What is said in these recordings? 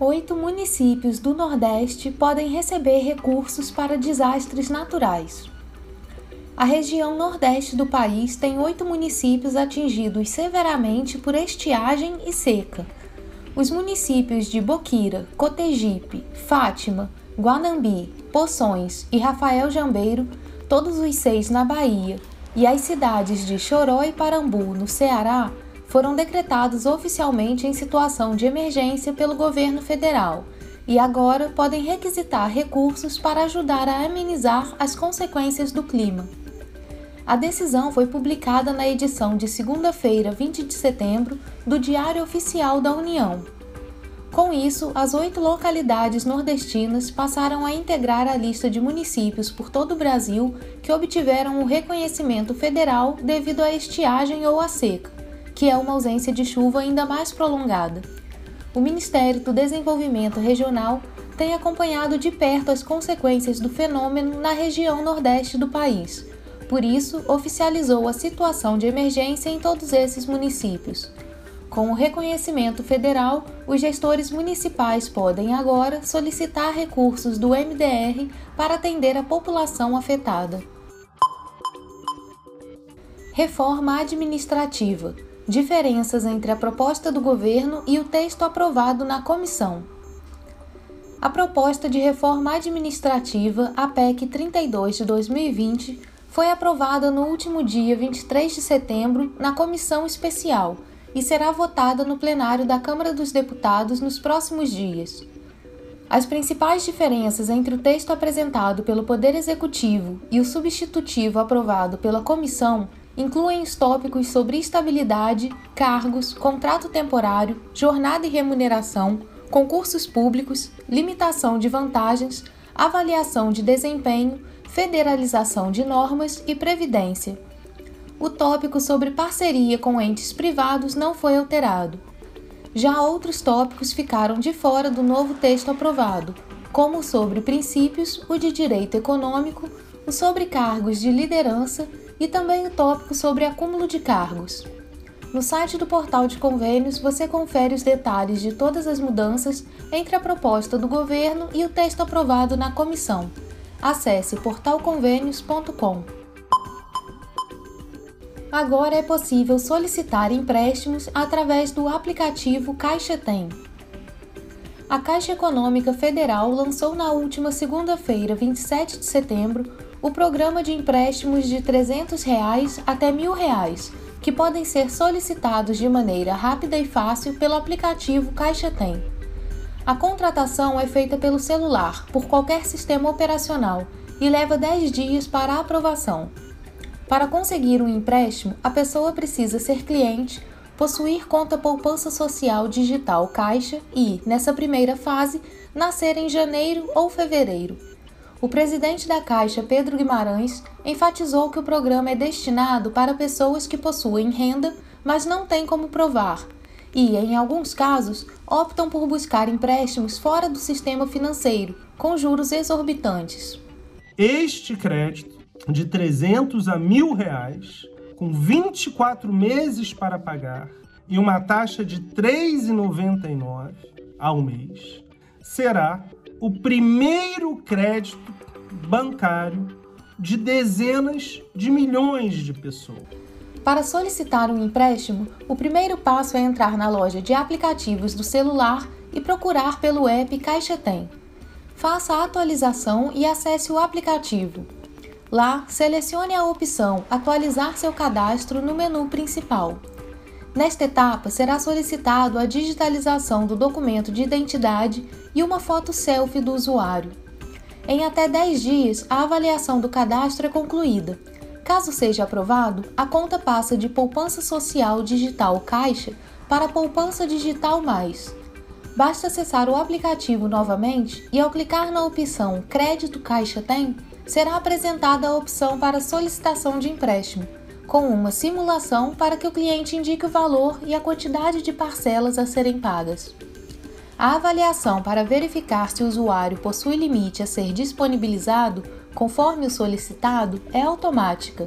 Oito municípios do Nordeste podem receber recursos para desastres naturais. A região nordeste do país tem oito municípios atingidos severamente por estiagem e seca. Os municípios de Boquira, Cotegipe, Fátima, Guanambi, Poções e Rafael Jambeiro, todos os seis na Bahia, e as cidades de Choró e Parambu, no Ceará, foram decretados oficialmente em situação de emergência pelo governo federal e agora podem requisitar recursos para ajudar a amenizar as consequências do clima. A decisão foi publicada na edição de segunda-feira, 20 de setembro, do Diário Oficial da União. Com isso, as oito localidades nordestinas passaram a integrar a lista de municípios por todo o Brasil que obtiveram o reconhecimento federal devido à estiagem ou à seca, que é uma ausência de chuva ainda mais prolongada. O Ministério do Desenvolvimento Regional tem acompanhado de perto as consequências do fenômeno na região nordeste do país por isso, oficializou a situação de emergência em todos esses municípios. Com o reconhecimento federal, os gestores municipais podem agora solicitar recursos do MDR para atender a população afetada. Reforma administrativa: diferenças entre a proposta do governo e o texto aprovado na comissão. A proposta de reforma administrativa, a PEC 32 de 2020, foi aprovada no último dia 23 de setembro na comissão especial e será votada no plenário da Câmara dos Deputados nos próximos dias. As principais diferenças entre o texto apresentado pelo Poder Executivo e o substitutivo aprovado pela comissão incluem os tópicos sobre estabilidade, cargos, contrato temporário, jornada e remuneração, concursos públicos, limitação de vantagens, avaliação de desempenho federalização de normas e previdência. O tópico sobre parceria com entes privados não foi alterado. Já outros tópicos ficaram de fora do novo texto aprovado, como sobre princípios, o de direito econômico, o sobre cargos de liderança e também o tópico sobre acúmulo de cargos. No site do portal de convênios você confere os detalhes de todas as mudanças entre a proposta do governo e o texto aprovado na comissão. Acesse portalconvênios.com. Agora é possível solicitar empréstimos através do aplicativo Caixa Tem. A Caixa Econômica Federal lançou na última segunda-feira, 27 de setembro, o programa de empréstimos de 300 reais até R$ 1.000, que podem ser solicitados de maneira rápida e fácil pelo aplicativo Caixa Tem. A contratação é feita pelo celular, por qualquer sistema operacional, e leva 10 dias para a aprovação. Para conseguir um empréstimo, a pessoa precisa ser cliente, possuir conta poupança social digital Caixa e, nessa primeira fase, nascer em janeiro ou fevereiro. O presidente da Caixa, Pedro Guimarães, enfatizou que o programa é destinado para pessoas que possuem renda, mas não têm como provar e, em alguns casos, optam por buscar empréstimos fora do sistema financeiro, com juros exorbitantes. Este crédito de 300 a mil reais, com 24 meses para pagar e uma taxa de R$ 3,99 ao mês, será o primeiro crédito bancário de dezenas de milhões de pessoas. Para solicitar um empréstimo, o primeiro passo é entrar na loja de aplicativos do celular e procurar pelo app Caixa Tem. Faça a atualização e acesse o aplicativo. Lá, selecione a opção Atualizar seu cadastro no menu principal. Nesta etapa, será solicitado a digitalização do documento de identidade e uma foto selfie do usuário. Em até 10 dias, a avaliação do cadastro é concluída Caso seja aprovado, a conta passa de poupança social digital Caixa para poupança digital mais. Basta acessar o aplicativo novamente e, ao clicar na opção Crédito Caixa Tem, será apresentada a opção para solicitação de empréstimo, com uma simulação para que o cliente indique o valor e a quantidade de parcelas a serem pagas. A avaliação para verificar se o usuário possui limite a ser disponibilizado, conforme o solicitado, é automática.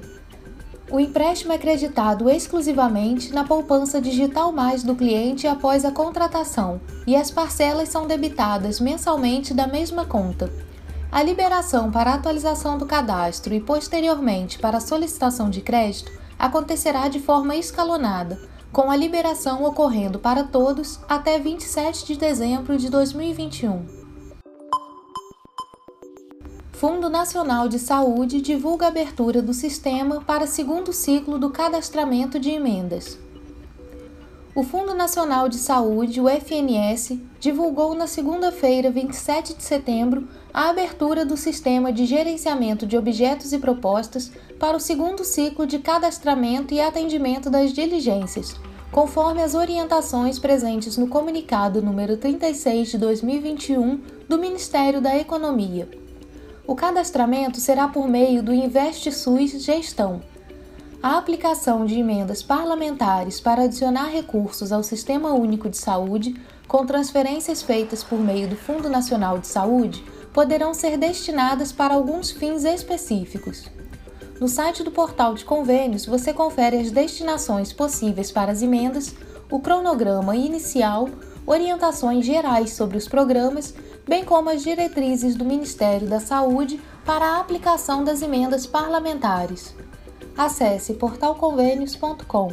O empréstimo é creditado exclusivamente na poupança digital mais do cliente após a contratação e as parcelas são debitadas mensalmente da mesma conta. A liberação para atualização do cadastro e posteriormente para solicitação de crédito acontecerá de forma escalonada, com a liberação ocorrendo para todos até 27 de dezembro de 2021. Fundo Nacional de Saúde divulga a abertura do sistema para segundo ciclo do cadastramento de emendas. O Fundo Nacional de Saúde, o FNS, divulgou na segunda-feira, 27 de setembro, a abertura do sistema de gerenciamento de objetos e propostas para o segundo ciclo de cadastramento e atendimento das diligências, conforme as orientações presentes no comunicado número 36 de 2021 do Ministério da Economia. O cadastramento será por meio do InvestSUS Gestão. A aplicação de emendas parlamentares para adicionar recursos ao Sistema Único de Saúde, com transferências feitas por meio do Fundo Nacional de Saúde, poderão ser destinadas para alguns fins específicos. No site do portal de convênios, você confere as destinações possíveis para as emendas, o cronograma inicial, orientações gerais sobre os programas, bem como as diretrizes do Ministério da Saúde para a aplicação das emendas parlamentares. Acesse portalconvênios.com.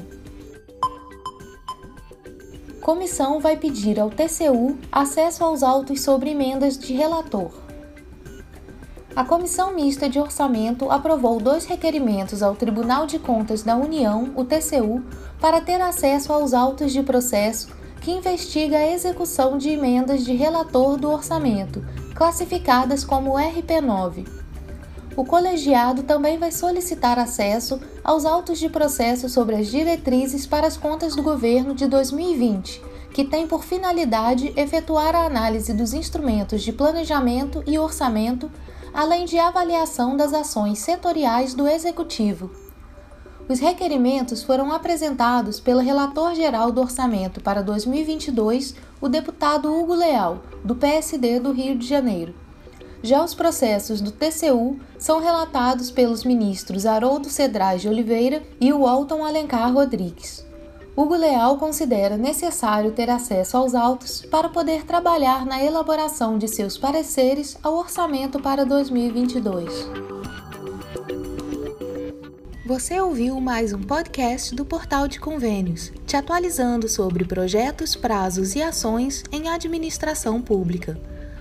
Comissão vai pedir ao TCU acesso aos autos sobre emendas de relator a Comissão Mista de Orçamento aprovou dois requerimentos ao Tribunal de Contas da União, o TCU, para ter acesso aos autos de processo que investiga a execução de emendas de relator do orçamento, classificadas como RP9. O colegiado também vai solicitar acesso aos autos de processo sobre as diretrizes para as contas do governo de 2020, que tem por finalidade efetuar a análise dos instrumentos de planejamento e orçamento além de avaliação das ações setoriais do Executivo. Os requerimentos foram apresentados pelo relator geral do orçamento para 2022, o deputado Hugo Leal, do PSD do Rio de Janeiro. Já os processos do TCU são relatados pelos ministros Haroldo Cedrais de Oliveira e Walton Alencar Rodrigues. Hugo Leal considera necessário ter acesso aos autos para poder trabalhar na elaboração de seus pareceres ao orçamento para 2022. Você ouviu mais um podcast do Portal de Convênios, te atualizando sobre projetos, prazos e ações em administração pública.